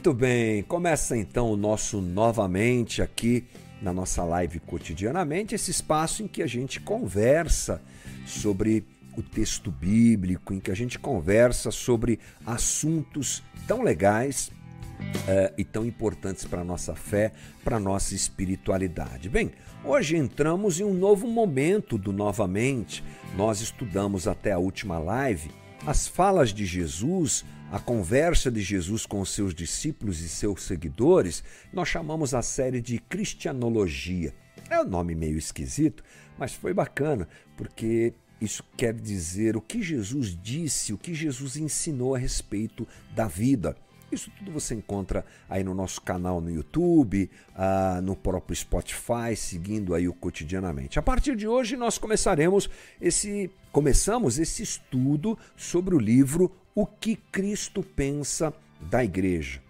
Muito bem, começa então o nosso novamente aqui na nossa live cotidianamente, esse espaço em que a gente conversa sobre o texto bíblico, em que a gente conversa sobre assuntos tão legais uh, e tão importantes para a nossa fé, para a nossa espiritualidade. Bem, hoje entramos em um novo momento do Novamente. Nós estudamos até a última live as falas de Jesus, a conversa de Jesus com os seus discípulos e seus seguidores. Nós chamamos a série de Cristianologia. É um nome meio esquisito, mas foi bacana, porque isso quer dizer o que Jesus disse, o que Jesus ensinou a respeito da vida. Isso tudo você encontra aí no nosso canal no YouTube, uh, no próprio Spotify, seguindo aí o cotidianamente. A partir de hoje nós começaremos esse começamos esse estudo sobre o livro O que Cristo pensa da Igreja.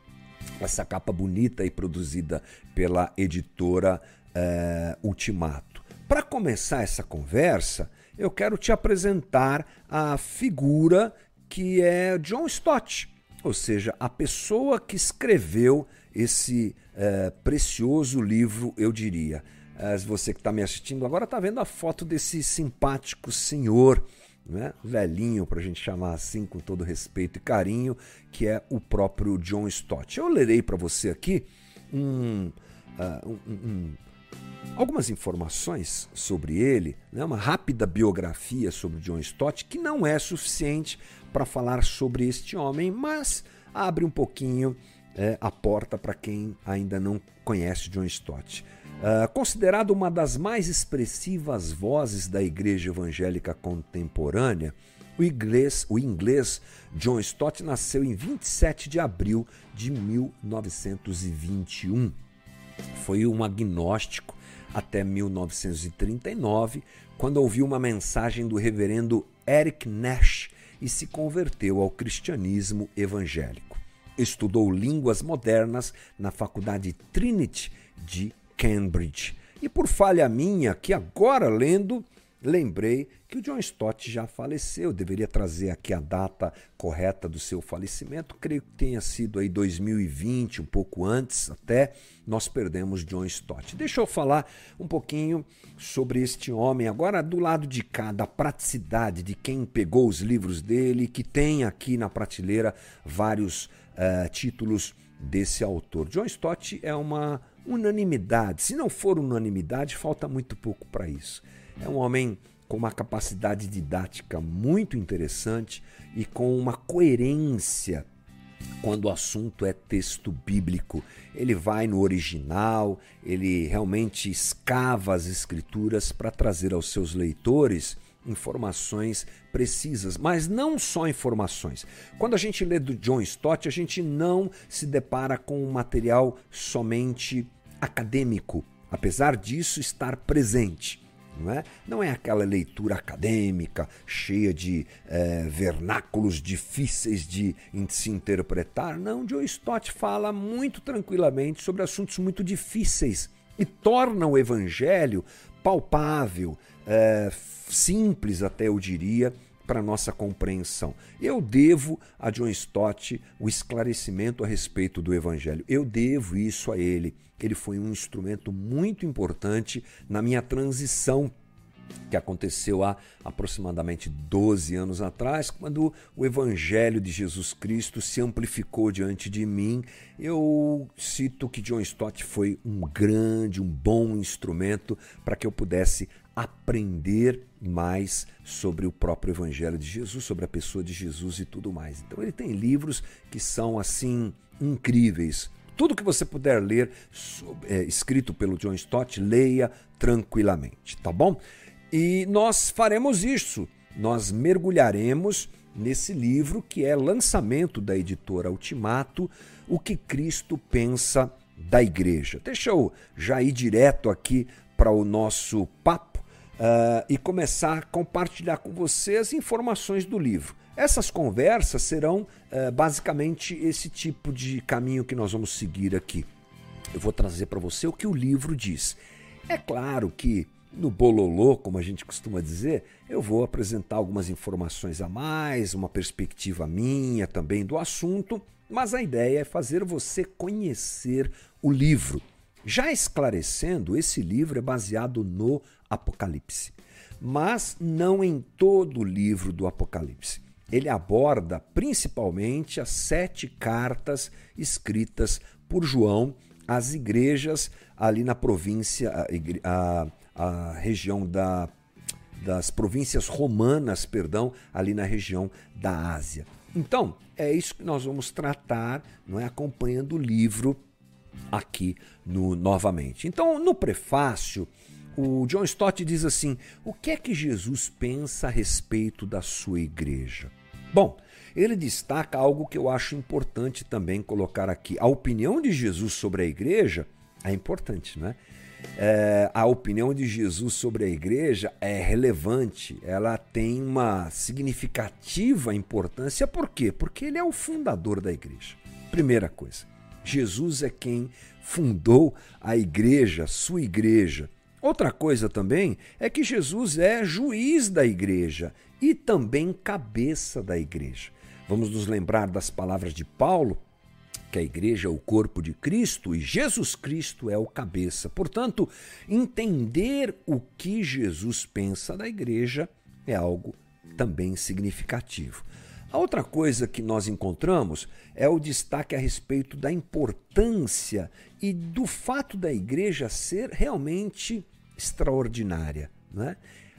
Essa capa bonita e produzida pela editora uh, Ultimato. Para começar essa conversa, eu quero te apresentar a figura que é John Stott ou seja, a pessoa que escreveu esse é, precioso livro, eu diria. É, você que está me assistindo agora está vendo a foto desse simpático senhor, né? velhinho, para a gente chamar assim, com todo respeito e carinho, que é o próprio John Stott. Eu lerei para você aqui um, uh, um, um, algumas informações sobre ele, né? uma rápida biografia sobre John Stott, que não é suficiente para falar sobre este homem, mas abre um pouquinho é, a porta para quem ainda não conhece John Stott. Uh, considerado uma das mais expressivas vozes da igreja evangélica contemporânea, o inglês, o inglês John Stott nasceu em 27 de abril de 1921. Foi um agnóstico até 1939, quando ouviu uma mensagem do reverendo Eric Nash, e se converteu ao cristianismo evangélico. Estudou línguas modernas na Faculdade Trinity de Cambridge. E por falha minha, que agora lendo, lembrei que o John Stott já faleceu. deveria trazer aqui a data correta do seu falecimento. Creio que tenha sido aí 2020, um pouco antes até. Nós perdemos John Stott. Deixa eu falar um pouquinho sobre este homem agora do lado de cá, da praticidade de quem pegou os livros dele, que tem aqui na prateleira vários uh, títulos desse autor. John Stott é uma unanimidade. Se não for unanimidade, falta muito pouco para isso. É um homem com uma capacidade didática muito interessante e com uma coerência quando o assunto é texto bíblico. Ele vai no original, ele realmente escava as escrituras para trazer aos seus leitores informações precisas, mas não só informações. Quando a gente lê do John Stott, a gente não se depara com um material somente acadêmico, apesar disso estar presente. Não é? não é aquela leitura acadêmica cheia de é, vernáculos difíceis de se interpretar. Não, Joe Stott fala muito tranquilamente sobre assuntos muito difíceis e torna o evangelho palpável, é, simples até eu diria, para nossa compreensão. Eu devo a John Stott o esclarecimento a respeito do Evangelho. Eu devo isso a ele. Ele foi um instrumento muito importante na minha transição que aconteceu há aproximadamente 12 anos atrás, quando o Evangelho de Jesus Cristo se amplificou diante de mim. Eu cito que John Stott foi um grande, um bom instrumento para que eu pudesse aprender mais sobre o próprio Evangelho de Jesus, sobre a pessoa de Jesus e tudo mais. Então ele tem livros que são assim incríveis. Tudo que você puder ler é, escrito pelo John Stott, leia tranquilamente, tá bom? E nós faremos isso. Nós mergulharemos nesse livro que é lançamento da editora Ultimato, O que Cristo pensa da igreja. Deixa eu já ir direto aqui para o nosso papo uh, e começar a compartilhar com você as informações do livro. Essas conversas serão uh, basicamente esse tipo de caminho que nós vamos seguir aqui. Eu vou trazer para você o que o livro diz. É claro que no bololô, como a gente costuma dizer, eu vou apresentar algumas informações a mais, uma perspectiva minha também do assunto, mas a ideia é fazer você conhecer o livro. Já esclarecendo, esse livro é baseado no Apocalipse, mas não em todo o livro do Apocalipse. Ele aborda principalmente as sete cartas escritas por João às igrejas ali na província, a, a, região da, das províncias romanas, perdão, ali na região da Ásia. Então, é isso que nós vamos tratar, não é acompanhando o livro aqui no novamente. Então, no prefácio, o John Stott diz assim: "O que é que Jesus pensa a respeito da sua igreja?" Bom, ele destaca algo que eu acho importante também colocar aqui. A opinião de Jesus sobre a igreja é importante, não é? É, a opinião de Jesus sobre a igreja é relevante, ela tem uma significativa importância. Por quê? Porque ele é o fundador da igreja. Primeira coisa, Jesus é quem fundou a igreja, sua igreja. Outra coisa também é que Jesus é juiz da igreja e também cabeça da igreja. Vamos nos lembrar das palavras de Paulo que a igreja é o corpo de Cristo e Jesus Cristo é o cabeça. Portanto, entender o que Jesus pensa da igreja é algo também significativo. A outra coisa que nós encontramos é o destaque a respeito da importância e do fato da igreja ser realmente extraordinária. Né?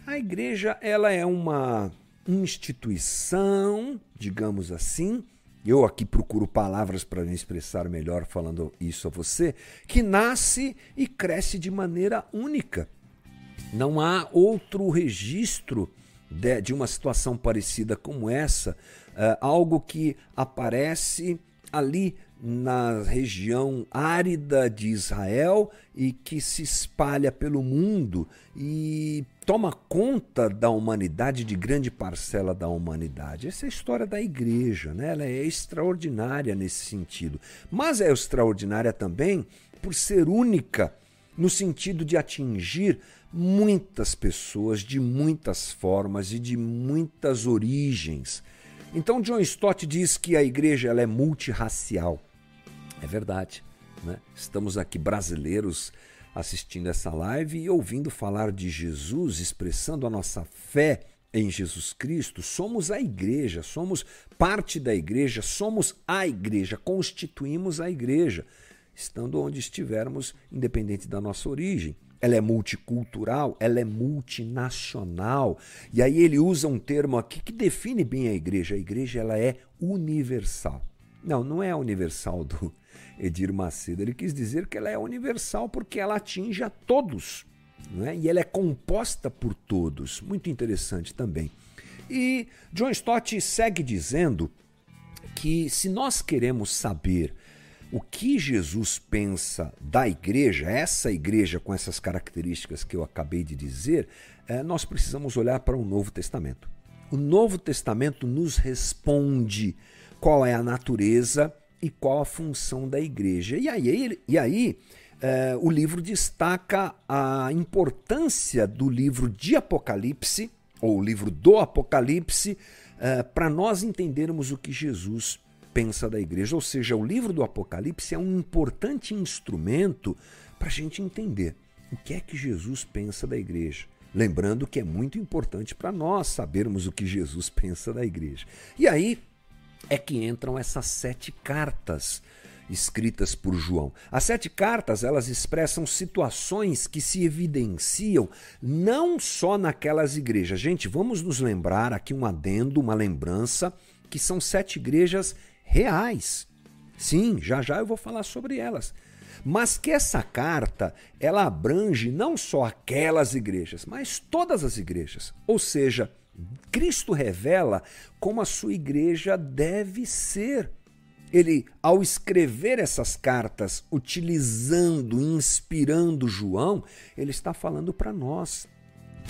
A igreja ela é uma instituição, digamos assim, eu aqui procuro palavras para me expressar melhor falando isso a você, que nasce e cresce de maneira única. Não há outro registro de, de uma situação parecida como essa, uh, algo que aparece ali na região árida de Israel e que se espalha pelo mundo e toma conta da humanidade, de grande parcela da humanidade. Essa é a história da igreja, né? ela é extraordinária nesse sentido. Mas é extraordinária também por ser única no sentido de atingir muitas pessoas de muitas formas e de muitas origens. Então John Stott diz que a igreja ela é multirracial. É verdade. Né? Estamos aqui brasileiros assistindo essa live e ouvindo falar de Jesus, expressando a nossa fé em Jesus Cristo, somos a igreja, somos parte da igreja, somos a igreja, constituímos a igreja, estando onde estivermos, independente da nossa origem. Ela é multicultural, ela é multinacional. E aí ele usa um termo aqui que define bem a igreja. A igreja ela é universal. Não, não é a universal do, Edir Macedo. Ele quis dizer que ela é universal porque ela atinge a todos. Né? E ela é composta por todos. Muito interessante também. E John Stott segue dizendo que se nós queremos saber o que Jesus pensa da igreja, essa igreja com essas características que eu acabei de dizer, é, nós precisamos olhar para o Novo Testamento. O Novo Testamento nos responde qual é a natureza e qual a função da igreja. E aí, e aí é, o livro destaca a importância do livro de Apocalipse, ou o livro do Apocalipse, é, para nós entendermos o que Jesus pensa da igreja. Ou seja, o livro do Apocalipse é um importante instrumento para a gente entender o que é que Jesus pensa da igreja. Lembrando que é muito importante para nós sabermos o que Jesus pensa da igreja. E aí, é que entram essas sete cartas escritas por João. As sete cartas, elas expressam situações que se evidenciam não só naquelas igrejas. Gente, vamos nos lembrar aqui um adendo, uma lembrança, que são sete igrejas reais. Sim, já já eu vou falar sobre elas. Mas que essa carta, ela abrange não só aquelas igrejas, mas todas as igrejas. Ou seja, Cristo revela como a sua igreja deve ser. Ele, ao escrever essas cartas, utilizando, inspirando João, ele está falando para nós.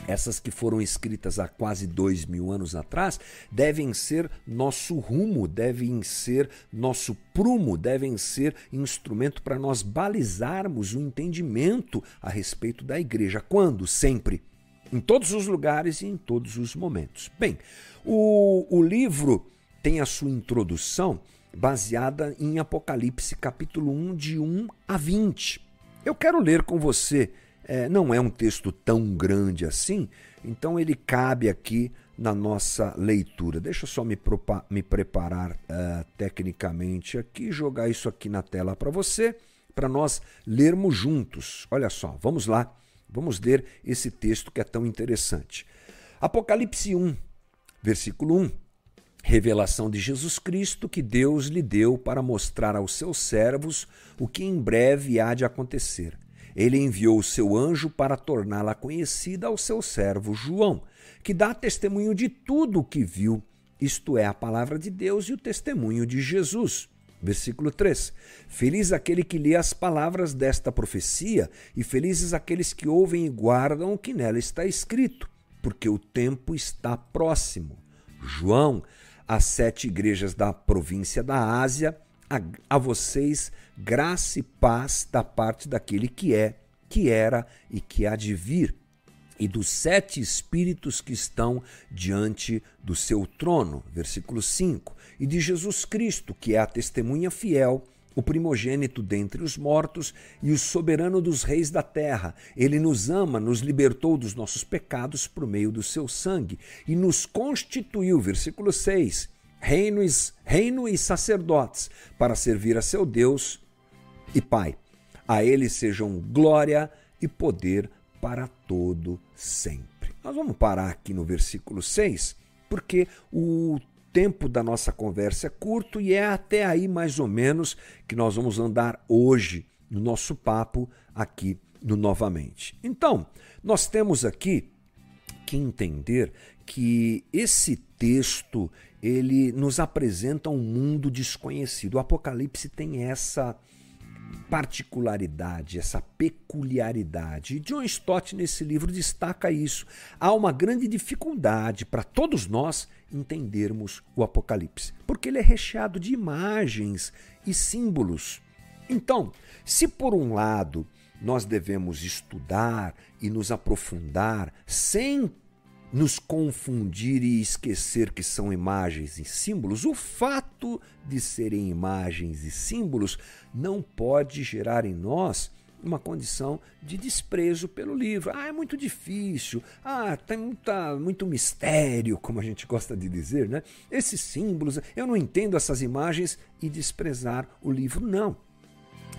Essas que foram escritas há quase dois mil anos atrás, devem ser nosso rumo, devem ser nosso prumo, devem ser instrumento para nós balizarmos o entendimento a respeito da igreja. Quando? Sempre. Em todos os lugares e em todos os momentos. Bem, o, o livro tem a sua introdução baseada em Apocalipse, capítulo 1, de 1 a 20. Eu quero ler com você é, não é um texto tão grande assim, então ele cabe aqui na nossa leitura. Deixa eu só me, me preparar uh, tecnicamente aqui, jogar isso aqui na tela para você, para nós lermos juntos. Olha só, vamos lá, vamos ler esse texto que é tão interessante. Apocalipse 1, versículo 1. Revelação de Jesus Cristo que Deus lhe deu para mostrar aos seus servos o que em breve há de acontecer ele enviou o seu anjo para torná-la conhecida ao seu servo João, que dá testemunho de tudo o que viu, isto é, a palavra de Deus e o testemunho de Jesus. Versículo 3: Feliz aquele que lê as palavras desta profecia, e felizes aqueles que ouvem e guardam o que nela está escrito, porque o tempo está próximo. João, as sete igrejas da província da Ásia, a, a vocês graça e paz da parte daquele que é, que era e que há de vir, e dos sete espíritos que estão diante do seu trono. Versículo 5. E de Jesus Cristo, que é a testemunha fiel, o primogênito dentre os mortos e o soberano dos reis da terra. Ele nos ama, nos libertou dos nossos pecados por meio do seu sangue e nos constituiu, versículo 6, reinos, reino e sacerdotes, para servir a seu Deus e Pai. A Ele sejam glória e poder para todo sempre. Nós vamos parar aqui no versículo 6, porque o tempo da nossa conversa é curto e é até aí mais ou menos que nós vamos andar hoje no nosso papo aqui no Novamente. Então, nós temos aqui que entender que esse texto ele nos apresenta um mundo desconhecido. O Apocalipse tem essa particularidade, essa peculiaridade. E John Stott, nesse livro, destaca isso. Há uma grande dificuldade para todos nós entendermos o Apocalipse, porque ele é recheado de imagens e símbolos. Então, se por um lado nós devemos estudar e nos aprofundar sem nos confundir e esquecer que são imagens e símbolos, o fato de serem imagens e símbolos não pode gerar em nós uma condição de desprezo pelo livro. Ah, é muito difícil. Ah, tem muita, muito mistério, como a gente gosta de dizer, né? Esses símbolos, eu não entendo essas imagens e desprezar o livro. Não.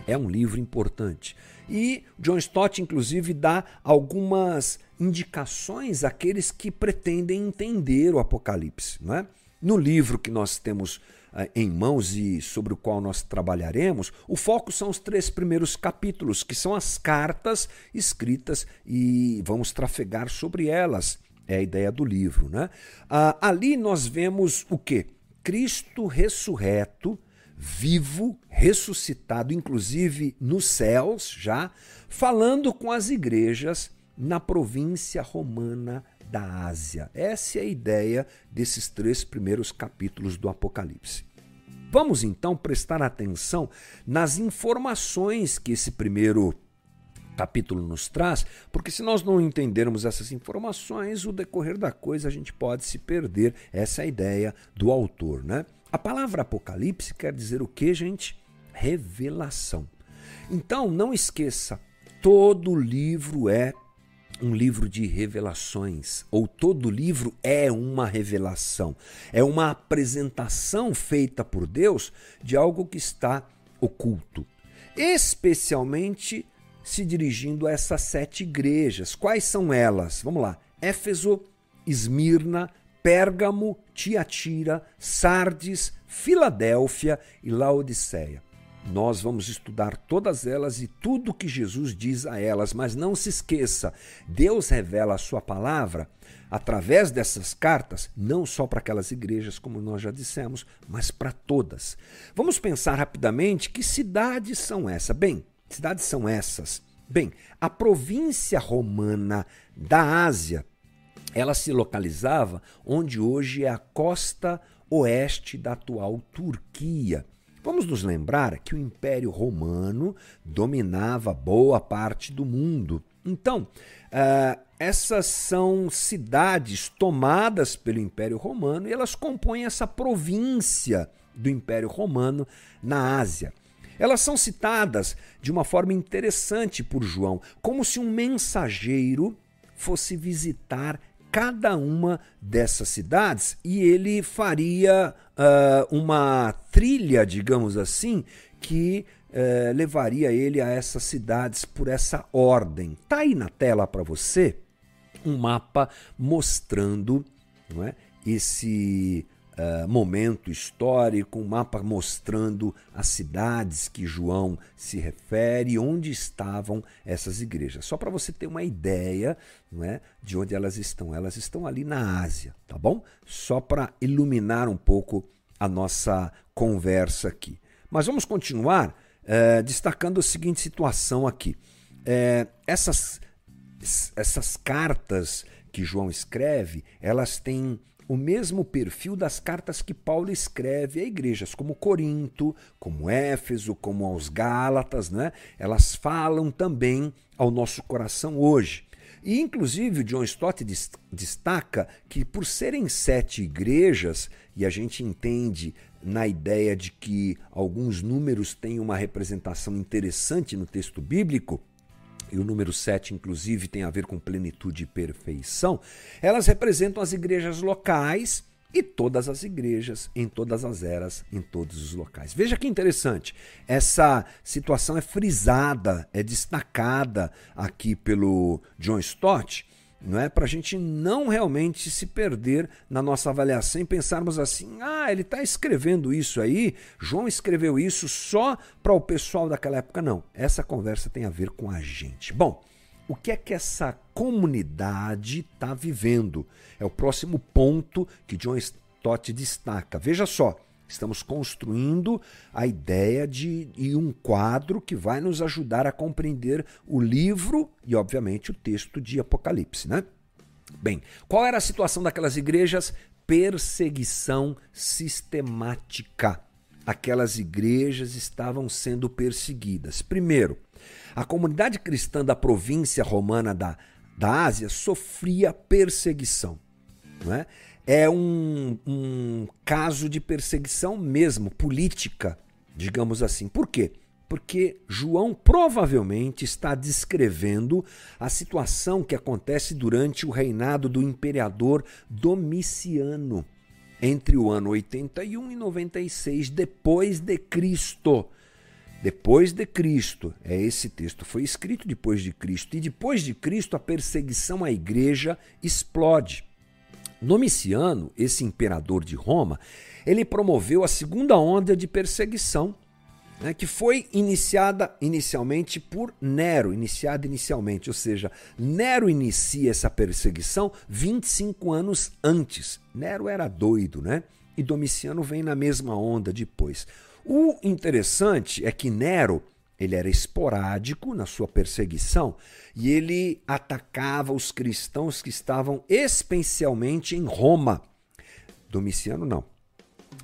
É um livro importante. E John Stott, inclusive, dá algumas indicações àqueles que pretendem entender o Apocalipse. Não é? No livro que nós temos uh, em mãos e sobre o qual nós trabalharemos, o foco são os três primeiros capítulos, que são as cartas escritas e vamos trafegar sobre elas. É a ideia do livro. Né? Uh, ali nós vemos o que? Cristo ressurreto vivo, ressuscitado, inclusive nos céus já, falando com as igrejas na província romana da Ásia. Essa é a ideia desses três primeiros capítulos do Apocalipse. Vamos então prestar atenção nas informações que esse primeiro capítulo nos traz, porque se nós não entendermos essas informações, o decorrer da coisa a gente pode se perder. Essa é a ideia do autor, né? A palavra Apocalipse quer dizer o que, gente? Revelação. Então, não esqueça, todo livro é um livro de revelações, ou todo livro é uma revelação, é uma apresentação feita por Deus de algo que está oculto, especialmente se dirigindo a essas sete igrejas. Quais são elas? Vamos lá: Éfeso, Esmirna, Pérgamo, Tiatira, Sardes, Filadélfia e Laodiceia. Nós vamos estudar todas elas e tudo que Jesus diz a elas, mas não se esqueça: Deus revela a sua palavra através dessas cartas, não só para aquelas igrejas, como nós já dissemos, mas para todas. Vamos pensar rapidamente que cidades são essas? Bem, cidades são essas Bem, a província romana da Ásia, ela se localizava onde hoje é a costa oeste da atual Turquia. Vamos nos lembrar que o Império Romano dominava boa parte do mundo. Então, uh, essas são cidades tomadas pelo Império Romano e elas compõem essa província do Império Romano na Ásia. Elas são citadas de uma forma interessante por João, como se um mensageiro fosse visitar cada uma dessas cidades e ele faria uh, uma trilha, digamos assim, que uh, levaria ele a essas cidades por essa ordem. Tá aí na tela para você um mapa mostrando não é, esse uh, momento histórico, um mapa mostrando as cidades que João se refere, onde estavam essas igrejas. Só para você ter uma ideia não é, de onde elas estão. Elas estão ali na Ásia, tá bom? Só para iluminar um pouco a nossa conversa aqui. Mas vamos continuar uh, destacando a seguinte situação aqui. Uh, essas, essas cartas que João escreve, elas têm o mesmo perfil das cartas que Paulo escreve a igrejas, como Corinto, como Éfeso, como aos Gálatas, né? Elas falam também ao nosso coração hoje. E, inclusive, o John Stott destaca que, por serem sete igrejas, e a gente entende na ideia de que alguns números têm uma representação interessante no texto bíblico, e o número 7, inclusive, tem a ver com plenitude e perfeição, elas representam as igrejas locais e todas as igrejas, em todas as eras, em todos os locais. Veja que interessante, essa situação é frisada, é destacada aqui pelo John Stott não é? Para a gente não realmente se perder na nossa avaliação e pensarmos assim: ah, ele está escrevendo isso aí, João escreveu isso só para o pessoal daquela época. Não, essa conversa tem a ver com a gente. Bom, o que é que essa comunidade está vivendo? É o próximo ponto que John Stott destaca. Veja só. Estamos construindo a ideia de e um quadro que vai nos ajudar a compreender o livro e, obviamente, o texto de Apocalipse, né? Bem, qual era a situação daquelas igrejas? Perseguição sistemática. Aquelas igrejas estavam sendo perseguidas. Primeiro, a comunidade cristã da província romana da, da Ásia sofria perseguição. Não é? É um, um caso de perseguição mesmo, política, digamos assim. Por quê? Porque João provavelmente está descrevendo a situação que acontece durante o reinado do imperador Domiciano, entre o ano 81 e 96 depois de Cristo. Depois de Cristo, é esse texto foi escrito depois de Cristo, e depois de Cristo a perseguição à igreja explode. Domiciano, esse imperador de Roma, ele promoveu a segunda onda de perseguição, né, que foi iniciada inicialmente por Nero, iniciada inicialmente, ou seja, Nero inicia essa perseguição 25 anos antes. Nero era doido, né? E Domiciano vem na mesma onda depois. O interessante é que Nero ele era esporádico na sua perseguição e ele atacava os cristãos que estavam especialmente em Roma. Domiciano não.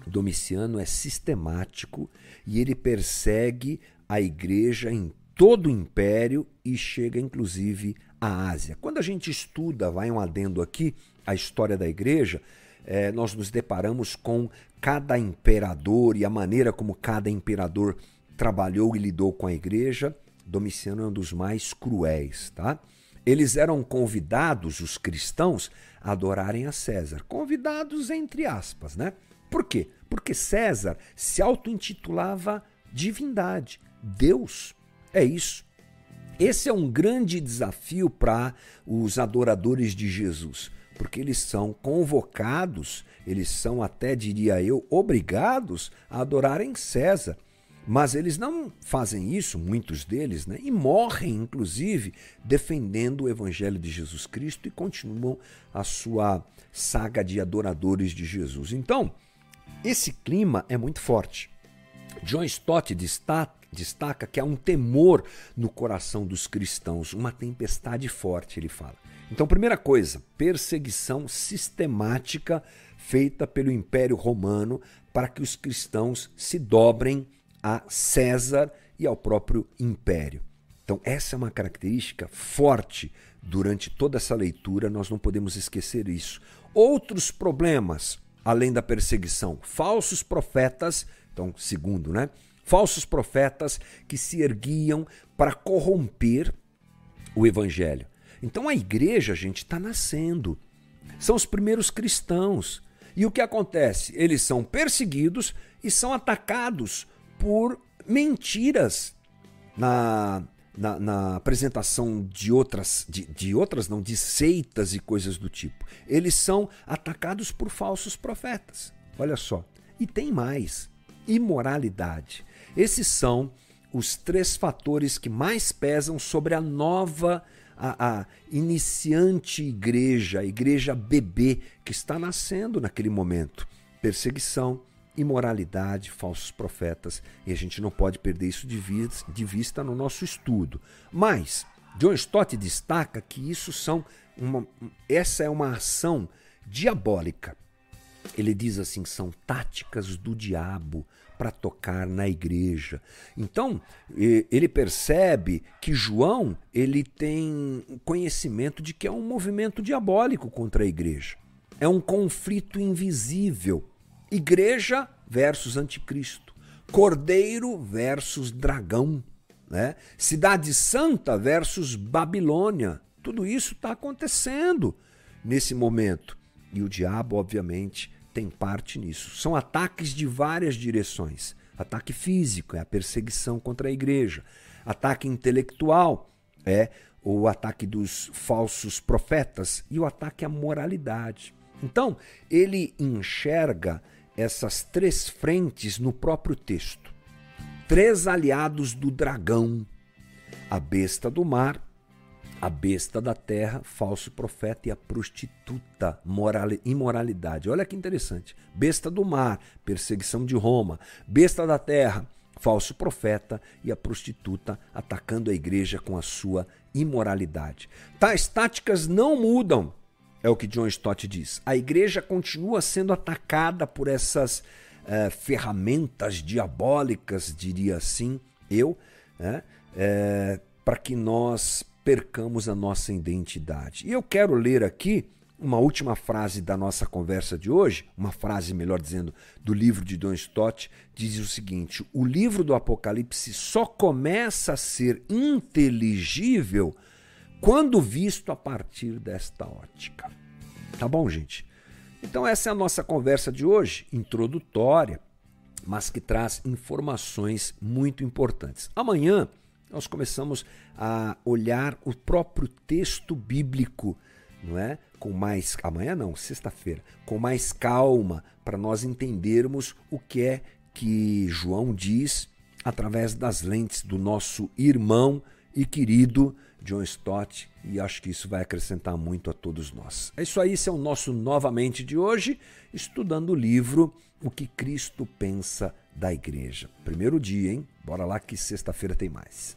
Domiciano é sistemático e ele persegue a igreja em todo o império e chega inclusive à Ásia. Quando a gente estuda, vai um adendo aqui, a história da igreja, é, nós nos deparamos com cada imperador e a maneira como cada imperador trabalhou e lidou com a igreja, Domiciano é um dos mais cruéis, tá? Eles eram convidados, os cristãos, a adorarem a César. Convidados entre aspas, né? Por quê? Porque César se auto-intitulava divindade, Deus. É isso. Esse é um grande desafio para os adoradores de Jesus, porque eles são convocados, eles são até, diria eu, obrigados a adorarem César. Mas eles não fazem isso, muitos deles, né? e morrem, inclusive, defendendo o Evangelho de Jesus Cristo e continuam a sua saga de adoradores de Jesus. Então, esse clima é muito forte. John Stott destaca que há um temor no coração dos cristãos, uma tempestade forte, ele fala. Então, primeira coisa, perseguição sistemática feita pelo Império Romano para que os cristãos se dobrem a César e ao próprio império. Então, essa é uma característica forte durante toda essa leitura, nós não podemos esquecer isso. Outros problemas, além da perseguição, falsos profetas, então, segundo, né? Falsos profetas que se erguiam para corromper o evangelho. Então a igreja, gente, está nascendo. São os primeiros cristãos. E o que acontece? Eles são perseguidos e são atacados por mentiras na, na, na, apresentação de outras, de, de outras não, de seitas e coisas do tipo. Eles são atacados por falsos profetas. Olha só. E tem mais: imoralidade. Esses são os três fatores que mais pesam sobre a nova a, a iniciante igreja, a igreja bebê que está nascendo naquele momento. Perseguição, imoralidade, falsos profetas, e a gente não pode perder isso de vista, de vista no nosso estudo. Mas John Stott destaca que isso são uma, essa é uma ação diabólica. Ele diz assim: são táticas do diabo para tocar na igreja. Então, ele percebe que João, ele tem conhecimento de que é um movimento diabólico contra a igreja. É um conflito invisível. Igreja versus anticristo. Cordeiro versus dragão. Né? Cidade Santa versus Babilônia. Tudo isso está acontecendo nesse momento. E o diabo, obviamente, tem parte nisso. São ataques de várias direções. Ataque físico é a perseguição contra a igreja. Ataque intelectual é o ataque dos falsos profetas e o ataque à moralidade. Então, ele enxerga essas três frentes no próprio texto. Três aliados do dragão: a besta do mar, a besta da terra, falso profeta e a prostituta, moral, imoralidade. Olha que interessante. Besta do mar, perseguição de Roma. Besta da terra, falso profeta e a prostituta atacando a igreja com a sua imoralidade. Tais táticas não mudam, é o que John Stott diz. A igreja continua sendo atacada por essas uh, ferramentas diabólicas, diria assim, eu, né? é, para que nós percamos a nossa identidade. E eu quero ler aqui uma última frase da nossa conversa de hoje, uma frase, melhor dizendo, do livro de Don Stott, diz o seguinte: o livro do Apocalipse só começa a ser inteligível quando visto a partir desta ótica. Tá bom, gente? Então, essa é a nossa conversa de hoje, introdutória, mas que traz informações muito importantes. Amanhã nós começamos a olhar o próprio texto bíblico, não é? Com mais amanhã não, sexta-feira, com mais calma, para nós entendermos o que é que João diz através das lentes do nosso irmão e querido John Stott, e acho que isso vai acrescentar muito a todos nós. É isso aí, esse é o nosso novamente de hoje, estudando o livro O que Cristo pensa da igreja. Primeiro dia, hein? Bora lá que sexta-feira tem mais.